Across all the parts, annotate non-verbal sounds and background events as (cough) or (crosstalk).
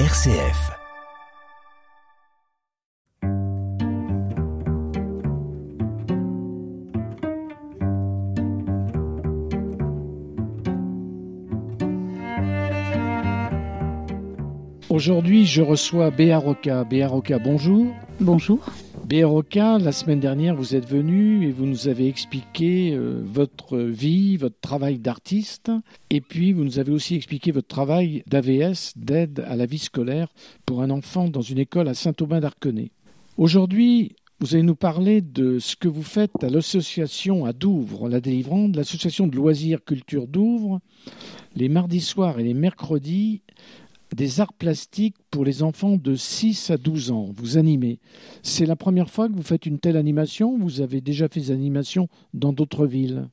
RCF. Aujourd'hui, je reçois Béa Roca. Béa Roca, bonjour. Bonjour. Roca, la semaine dernière, vous êtes venu et vous nous avez expliqué euh, votre vie, votre travail d'artiste. Et puis, vous nous avez aussi expliqué votre travail d'AVS, d'aide à la vie scolaire pour un enfant dans une école à Saint-Aubin d'Arconay. Aujourd'hui, vous allez nous parler de ce que vous faites à l'association à Douvres, la délivrante, l'association de loisirs culture Douvres, les mardis soirs et les mercredis des arts plastiques pour les enfants de 6 à 12 ans. Vous animez. C'est la première fois que vous faites une telle animation Vous avez déjà fait des animations dans d'autres villes?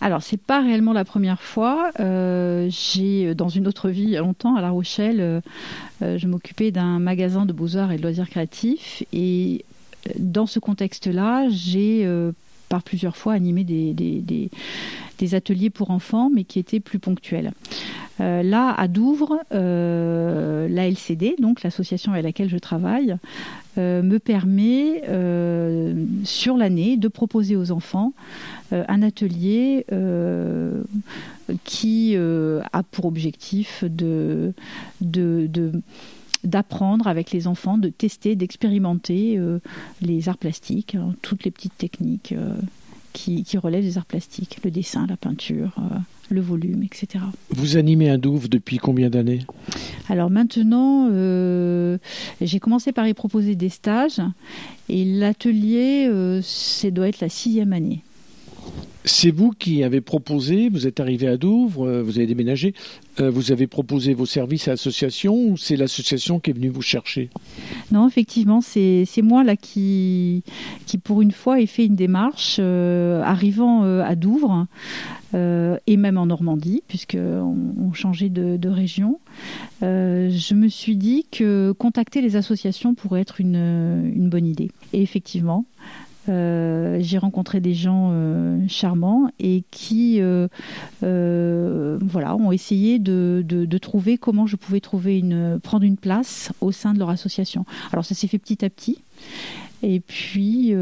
Alors, c'est pas réellement la première fois. Euh, j'ai, dans une autre vie, longtemps, à La Rochelle, euh, euh, je m'occupais d'un magasin de beaux-arts et de loisirs créatifs. Et dans ce contexte-là, j'ai par plusieurs fois animé des, ateliers pour enfants, mais qui étaient plus ponctuels. Euh, là, à Douvres, euh, la LCD, donc l'association avec laquelle je travaille, euh, me permet sur l'année de proposer aux enfants un atelier qui a pour objectif d'apprendre avec les enfants, de tester, d'expérimenter les arts plastiques, hein, toutes les petites techniques qui, qui, relèvent des arts plastiques, le dessin, la peinture, le volume, etc. Vous animez un Douve depuis combien d'années? Alors maintenant, euh, j'ai commencé par y proposer des stages et l'atelier, euh, ça doit être la sixième année. C'est vous qui avez proposé, vous êtes arrivé à Douvres, euh, vous avez déménagé, euh, vous avez proposé vos services à l'association ou c'est l'association qui est venue vous chercher? Non, effectivement, c'est moi là qui, pour une fois, ai fait une démarche euh, arrivant à Douvres et même en Normandie, puisqu'on on changeait de, région. je me suis dit que contacter les associations pourrait être une bonne idée. Et effectivement, euh, j'ai rencontré des gens euh, charmants et qui euh, voilà, ont essayé de, trouver comment je pouvais trouver une, prendre une place au sein de leur association. Alors ça s'est fait petit à petit. Et puis,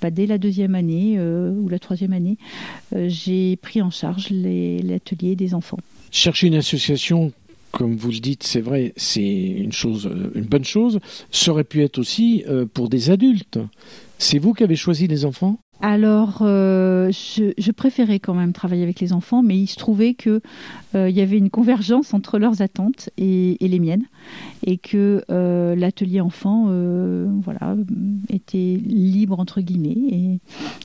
bah, dès la deuxième année ou la troisième année, j'ai pris en charge l'atelier des enfants. Chercher une association comme vous le dites, c'est vrai, c'est une chose, euh, une bonne chose. Ça aurait pu être aussi euh, pour des adultes. C'est vous qui avez choisi les enfants? Alors, euh, je, préférais quand même travailler avec les enfants, mais il se trouvait qu'il euh, y avait une convergence entre leurs attentes et, les miennes, et que euh, l'atelier enfant, voilà, était libre entre guillemets,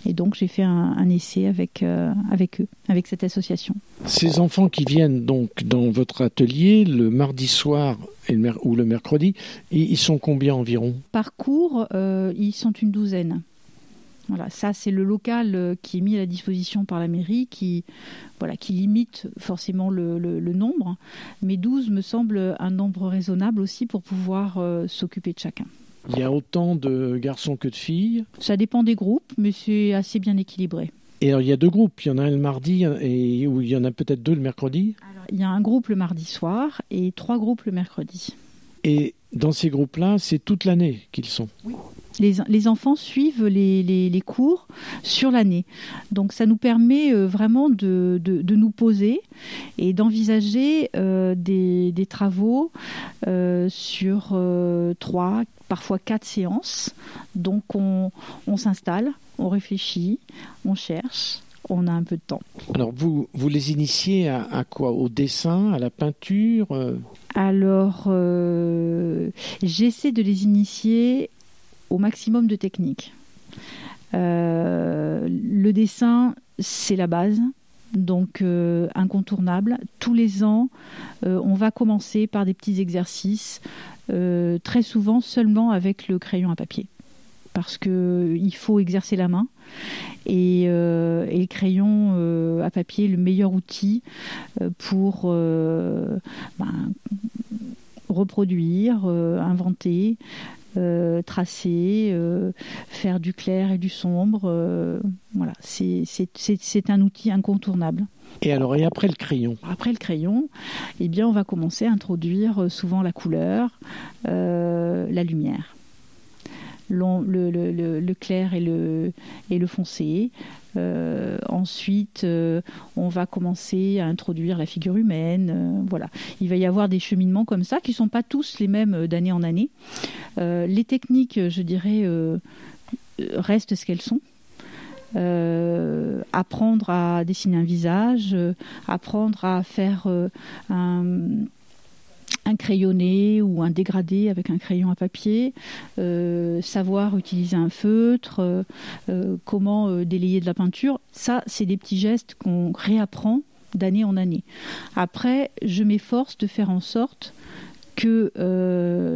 et, donc j'ai fait un, essai avec avec eux, avec cette association. Ces enfants qui viennent donc dans votre atelier le mardi soir ou le mercredi, ils sont combien environ? Par cours, ils sont une douzaine. Voilà, ça c'est le local euh, qui est mis à la disposition par la mairie, qui, voilà, qui limite forcément le, nombre, mais 12 me semble un nombre raisonnable aussi pour pouvoir euh, s'occuper de chacun. Il y a autant de garçons que de filles Ça dépend des groupes, mais c'est assez bien équilibré. Et alors il y a deux groupes, il y en a un le mardi et où il y en a peut-être deux le mercredi Il y a un groupe le mardi soir et trois groupes le mercredi. Et dans ces groupes-là, c'est toute l'année qu'ils sont Oui les, enfants suivent les, cours sur l'année. Donc ça nous permet euh, vraiment de, nous poser et d'envisager euh, des, travaux euh, sur trois, parfois quatre séances. Donc on, s'installe, on réfléchit, on cherche, on a un peu de temps. Alors vous, vous les initiez à, quoi? Au dessin, à la peinture Alors j'essaie de les initier au maximum de techniques. Euh, le dessin, c'est la base, donc euh, incontournable. Tous les ans, euh, on va commencer par des petits exercices, très souvent seulement avec le crayon à papier, parce qu'il faut exercer la main. Et, le crayon à papier le meilleur outil pour ben, reproduire, inventer, tracer, faire du clair et du sombre. voilà, c'est un outil incontournable. Et alors, et après le crayon? Après le crayon, eh bien, on va commencer à introduire souvent la couleur, la lumière le, clair et le, et le foncé. Euh, ensuite, euh, on va commencer à introduire la figure humaine. Euh, voilà, il va y avoir des cheminements comme ça qui sont pas tous les mêmes d'année en année. les techniques, je dirais, restent ce qu'elles sont. apprendre à dessiner un visage, apprendre à faire un un crayonné ou un dégradé avec un crayon à papier, euh, savoir utiliser un feutre, euh, euh, comment délayer de la peinture. Ça, c'est des petits gestes qu'on réapprend d'année en année. Après, je m'efforce de faire en sorte que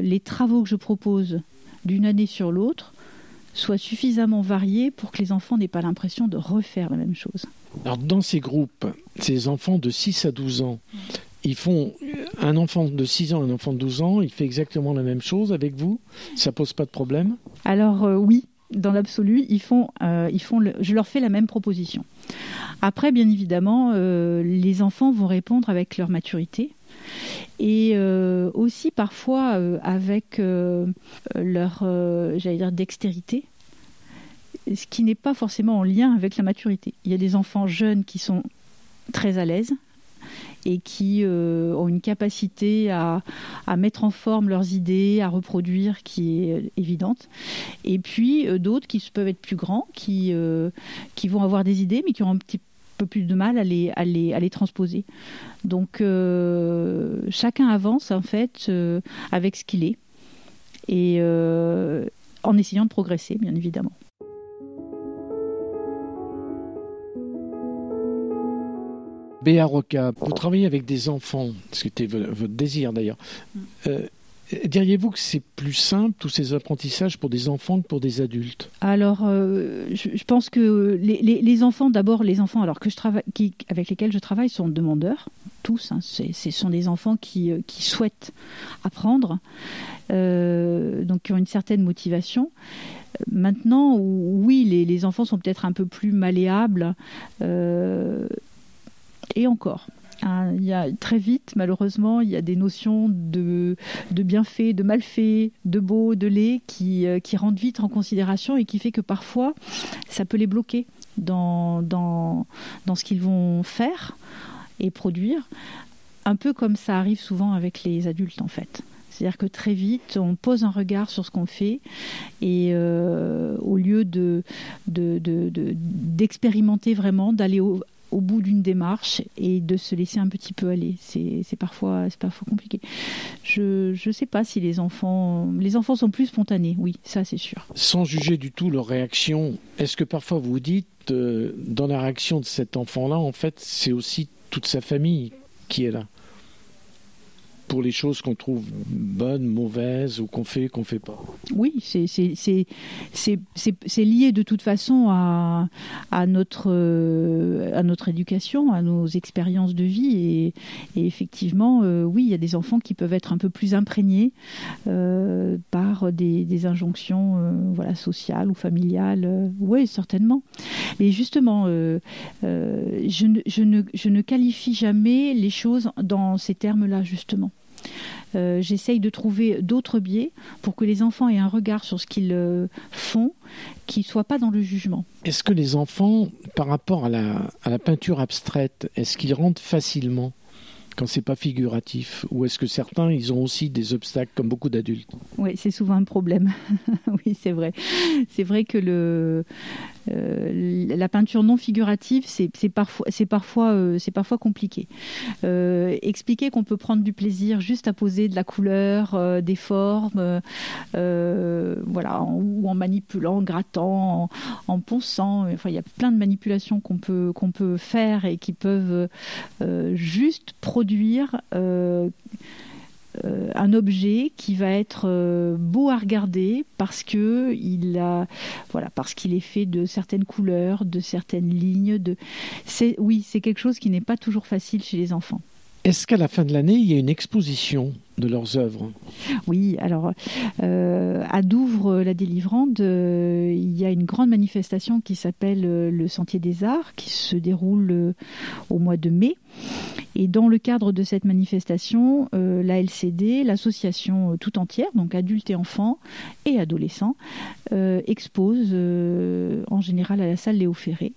les travaux que je propose d'une année sur l'autre soient suffisamment variés pour que les enfants n'aient pas l'impression de refaire la même chose. Alors dans ces groupes, ces enfants de 6 à 12 ans, ils font un enfant de 6 ans, un enfant de 12 ans, il fait exactement la même chose avec vous Ça pose pas de problème Alors euh, oui, dans l'absolu, ils font, euh, je leur fais la même proposition. Après, bien évidemment, euh, les enfants vont répondre avec leur maturité et aussi parfois avec leur, j'allais dire, dextérité ce qui n'est pas forcément en lien avec la maturité. Il y a des enfants jeunes qui sont très à l'aise et qui euh, ont une capacité à, mettre en forme leurs idées, à reproduire, qui est évidente. Et puis euh, d'autres qui peuvent être plus grands, qui, euh, qui vont avoir des idées, mais qui ont un petit peu plus de mal à les, à les, à les transposer. Donc chacun avance en fait avec ce qu'il est et en essayant de progresser, bien évidemment. Béa Roca, vous travaillez avec des enfants, c'était votre désir d'ailleurs. Mm. Euh, diriez-vous que c'est plus simple, tous ces apprentissages, pour des enfants que pour des adultes? Alors, euh, je, pense que les, enfants, d'abord, les enfants alors que je travaille, qui, avec lesquels je travaille sont demandeurs, tous. Hein, ce sont des enfants qui, euh, qui souhaitent apprendre, donc qui ont une certaine motivation. Maintenant, oui, les, les enfants sont peut-être un peu plus malléables et encore. Hein, il y a très vite, malheureusement, il y a des notions de, de bienfait, de malfait, de beau, de laid qui, euh, qui rentrent vite en considération et qui fait que parfois, ça peut les bloquer dans, dans, dans ce qu'ils vont faire et produire. Un peu comme ça arrive souvent avec les adultes, en fait. C'est-à-dire que très vite, on pose un regard sur ce qu'on fait et euh, au lieu de, d'expérimenter de, de, vraiment, d'aller au, bout d'une démarche et de se laisser un petit peu aller. C'est parfois, parfois compliqué. Je ne sais pas si les enfants... Les enfants sont plus spontanés, oui, ça c'est sûr. Sans juger du tout leur réaction, est-ce que parfois vous dites, euh, dans la réaction de cet enfant-là, en fait, c'est aussi toute sa famille qui est là? Pour les choses qu'on trouve bonnes, mauvaises ou qu'on fait, qu'on fait pas. Oui, c'est lié de toute façon à, à, notre, euh, à notre éducation, à nos expériences de vie. Et, effectivement, euh, oui, il y a des enfants qui peuvent être un peu plus imprégnés euh, par des, injonctions voilà, sociales ou familiales. oui, certainement. Et justement, je ne, je, ne, je ne qualifie jamais les choses dans ces termes-là, justement. Euh, j'essaye de trouver d'autres biais pour que les enfants aient un regard sur ce qu'ils euh, font, qui ne soit pas dans le jugement. Est-ce que les enfants, par rapport à la, à la peinture abstraite, est-ce qu'ils rentrent facilement? Quand c'est pas figuratif Ou est-ce que certains, ils ont aussi des obstacles comme beaucoup d'adultes? Oui, c'est souvent un problème. (laughs) oui, c'est vrai. C'est vrai que le, euh, la peinture non figurative, c'est parfois, parfois, euh, parfois compliqué. Euh, expliquer qu'on peut prendre du plaisir juste à poser de la couleur, des formes, voilà, ou en manipulant, en grattant, en, ponçant. Enfin, il y a plein de manipulations qu'on peut qu'on peut faire et qui peuvent juste produire euh, un objet qui va être euh, beau à regarder parce que il a voilà parce qu'il est fait de certaines couleurs, de certaines lignes. De c'est oui, c'est quelque chose qui n'est pas toujours facile chez les enfants. Est-ce qu'à la fin de l'année, il y a une exposition de leurs œuvres? Oui, alors euh, à Douvres, la délivrante, euh, il y a une grande manifestation qui s'appelle euh, le Sentier des Arts, qui se déroule au mois de mai. Et dans le cadre de cette manifestation, la LCD, l'association tout entière, donc adultes et enfants et adolescents, expose en général à la salle Léo Ferré.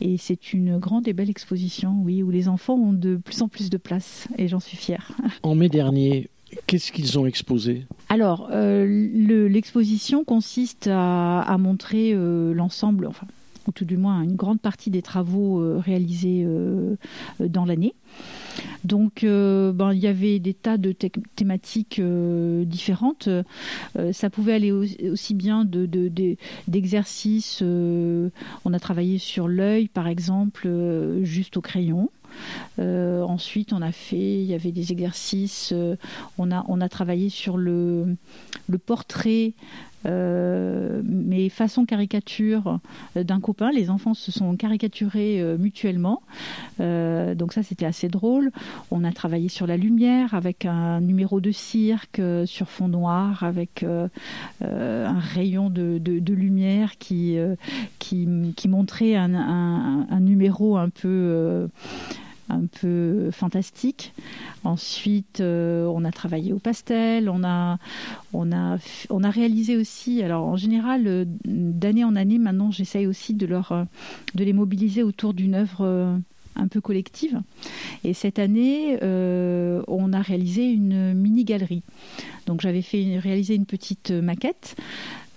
Et c'est une grande et belle exposition, oui, où les enfants ont de plus en plus de place, et j'en suis fière. (laughs) En mai dernier, Qu'est-ce qu'ils ont exposé? Alors, euh, l'exposition consiste à, montrer euh, l'ensemble, enfin, ou tout du moins une grande partie des travaux euh, réalisés dans l'année. Donc, euh, ben, il y avait des tas de thématiques euh, différentes. Euh, ça pouvait aller aussi bien d'exercices. De, on a travaillé sur l'œil, par exemple, juste au crayon. ensuite, on a fait, il y avait des exercices. on a travaillé sur le portrait euh, mais façon caricature euh, d'un copain. Les enfants se sont caricaturés euh, mutuellement. donc ça, c'était assez drôle. On a travaillé sur la lumière avec un numéro de cirque sur fond noir avec un rayon de, lumière qui, qui, montrait un, un, numéro un peu un peu fantastique. Ensuite, euh, on a travaillé au pastel, on a, on a, on a réalisé aussi. Alors, en général, euh, d'année en année, maintenant, j'essaye aussi de leur, euh, de les mobiliser autour d'une œuvre un peu collective. Et cette année, on a réalisé une mini galerie. Donc, j'avais fait réaliser une petite maquette,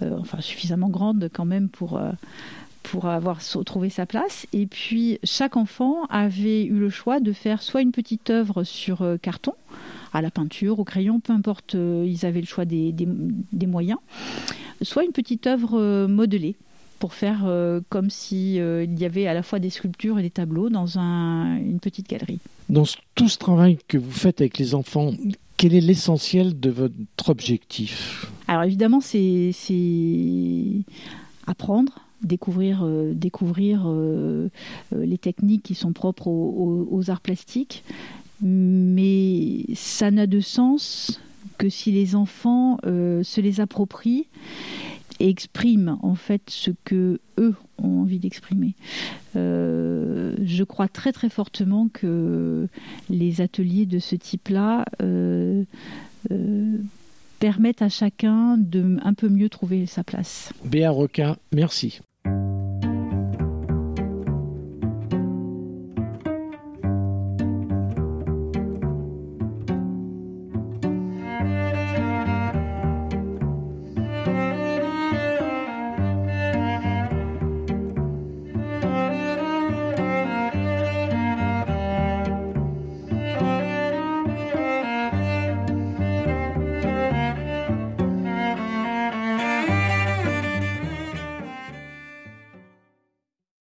enfin suffisamment grande quand même pour pour avoir trouvé sa place. Et puis, chaque enfant avait eu le choix de faire soit une petite œuvre sur euh, carton, à la peinture, au crayon, peu importe, euh, ils avaient le choix des, des, moyens, soit une petite œuvre euh, modelée pour faire comme s'il il y avait à la fois des sculptures et des tableaux dans un, une petite galerie. Dans tout ce travail que vous faites avec les enfants, quel est l'essentiel de votre objectif? Alors évidemment, c'est apprendre, découvrir, euh, découvrir euh, euh, les techniques qui sont propres aux, arts plastiques. Mais ça n'a de sens que si les enfants se les approprient et expriment en fait ce que eux ont envie d'exprimer. je crois très très fortement que les ateliers de ce type-là permettent à chacun de un peu mieux trouver sa place. Béa Roca, merci.